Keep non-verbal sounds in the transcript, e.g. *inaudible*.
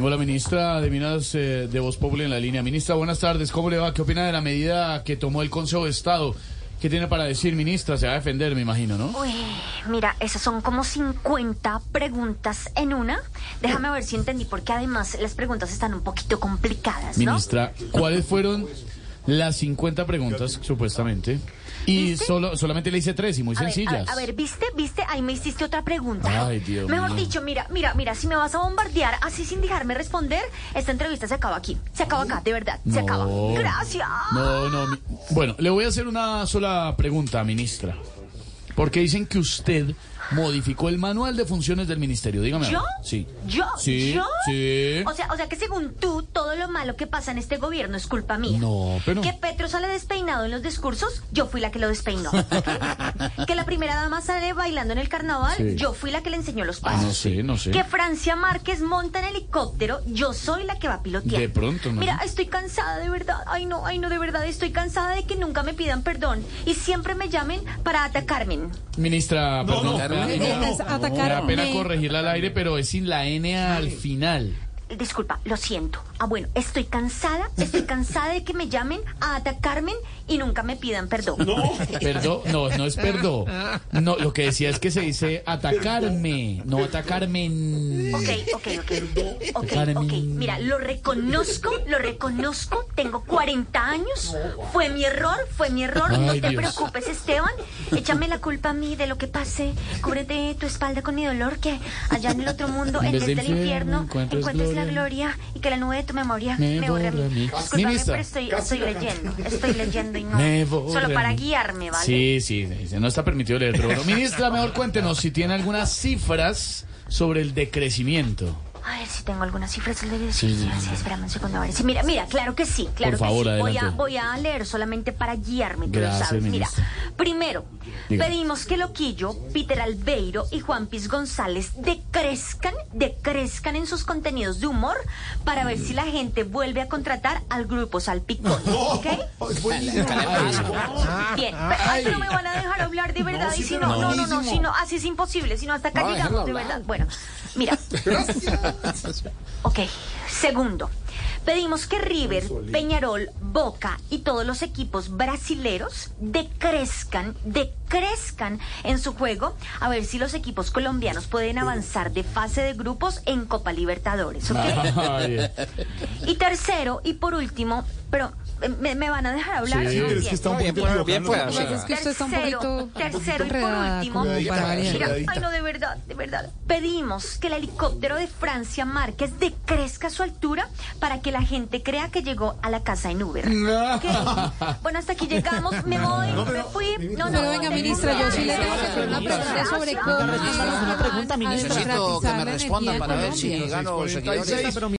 Tengo la ministra de Minas eh, de Voz Popular en la línea. Ministra, buenas tardes. ¿Cómo le va? ¿Qué opina de la medida que tomó el Consejo de Estado? ¿Qué tiene para decir, ministra? Se va a defender, me imagino, ¿no? Uy, mira, esas son como 50 preguntas en una. Déjame ver si entendí, porque además las preguntas están un poquito complicadas, ¿no? Ministra, ¿cuáles fueron las 50 preguntas, supuestamente? Y ¿Viste? solo, solamente le hice tres y muy A sencillas. A ver, a ver, ¿viste? ¿Viste? Ahí me hiciste otra pregunta. Ay, Dios Mejor mío. dicho, mira, mira, mira, si me vas a bombardear así sin dejarme responder, esta entrevista se acaba aquí. Se acaba acá, de verdad. Se acaba. Gracias. No, no. mi- Bueno, le voy a hacer una sola pregunta, ministra. Porque dicen que usted modificó el manual de funciones del ministerio. Dígame. ¿Yo? Sí. ¿Yo? Sí. ¿Yo? Sí. O sea, o sea que según tú, todo lo malo que pasa en este gobierno es culpa mía. No, pero- Que Petro sale despeinado en los discursos, yo fui la que lo despeinó. *laughs* que la primera dama sale bailando en el carnaval, Sí. yo fui la que le enseñó los Ah, pasos. no sé, no sé. Que Francia Márquez monta en helicóptero, yo soy la que va a pilotear. De pronto, ¿no? Mira, estoy cansada de verdad. Ay, no, ay, no, de verdad. Estoy cansada de que nunca me pidan perdón y siempre me llamen para atacarme. Ministra, perdón. Da- no, no, Es me da pena corregirla al aire, pero es sin la N al final. Disculpa, lo siento. Ah, bueno, estoy cansada, estoy cansada de que me llamen a atacarme y nunca me pidan perdón. Perdón, no, no es perdón. No, lo que decía es que se dice atacarme, no atacarme. Ok, ok, ok. Ok, ok. Mira, lo reconozco, lo reconozco. Tengo 40 años. Fue mi error, fue mi error. no te preocupes, Esteban. Échame la culpa a mí de lo que pasé. Cúbrete tu espalda con mi dolor. Que allá en el otro mundo, En del infierno, encuentres la gloria y que la nube de tu memoria Me me, borre a borre a mí. mí. Discúlpame, Ministra. pero estoy, estoy leyendo. Estoy leyendo y no. Me borre Solo para guiarme, ¿vale? Sí, sí, sí, no está permitido leer. Pero bueno, ministra, mejor cuéntenos si tiene algunas cifras sobre el decrecimiento. A ver si tengo algunas cifras. Sí, Sí, sí, sí. espérame un segundo. A ver. Sí, mira, mira, claro que sí. Claro Por favor, que sí. Voy a, voy a leer solamente para guiarme, tú Gracias, lo sabes. Mira, ministra. primero, Diga. pedimos que Loquillo, Peter Albeiro y Juan Piz González decrezcan, decrezcan en sus contenidos de humor para ver si la gente vuelve a contratar al grupo Salpicón. ¿Ok? Bien, pero, ay, pero me van a dejar hablar de verdad. y si no, no, no, no, si no, así es imposible. Si no, hasta acá No, llegamos, de verdad. Bueno, mira. Ok, segundo. Pedimos que River, Peñarol, Boca y todos los equipos brasileros decrezcan, decrezcan en su juego a ver si los equipos colombianos pueden avanzar de fase de grupos en Copa Libertadores, Y tercero y por último, pero me, me van a dejar hablar. Sí, ¿no? es que está un Bien, bien es que usted está un poquito, tercero y por último, mira, ay no, de verdad, de verdad, pedimos que el helicóptero de Francia Márquez decrezca a su altura para que la gente crea que llegó a la casa en Uber. ¿Ok? Bueno, hasta aquí llegamos, me voy, me fui. No, no, Pero venga, ministra, yo sí le tengo que hacer una pregunta sobre cómo Una pregunta, ministra. Necesito que me respondan para ver si gano seguidores.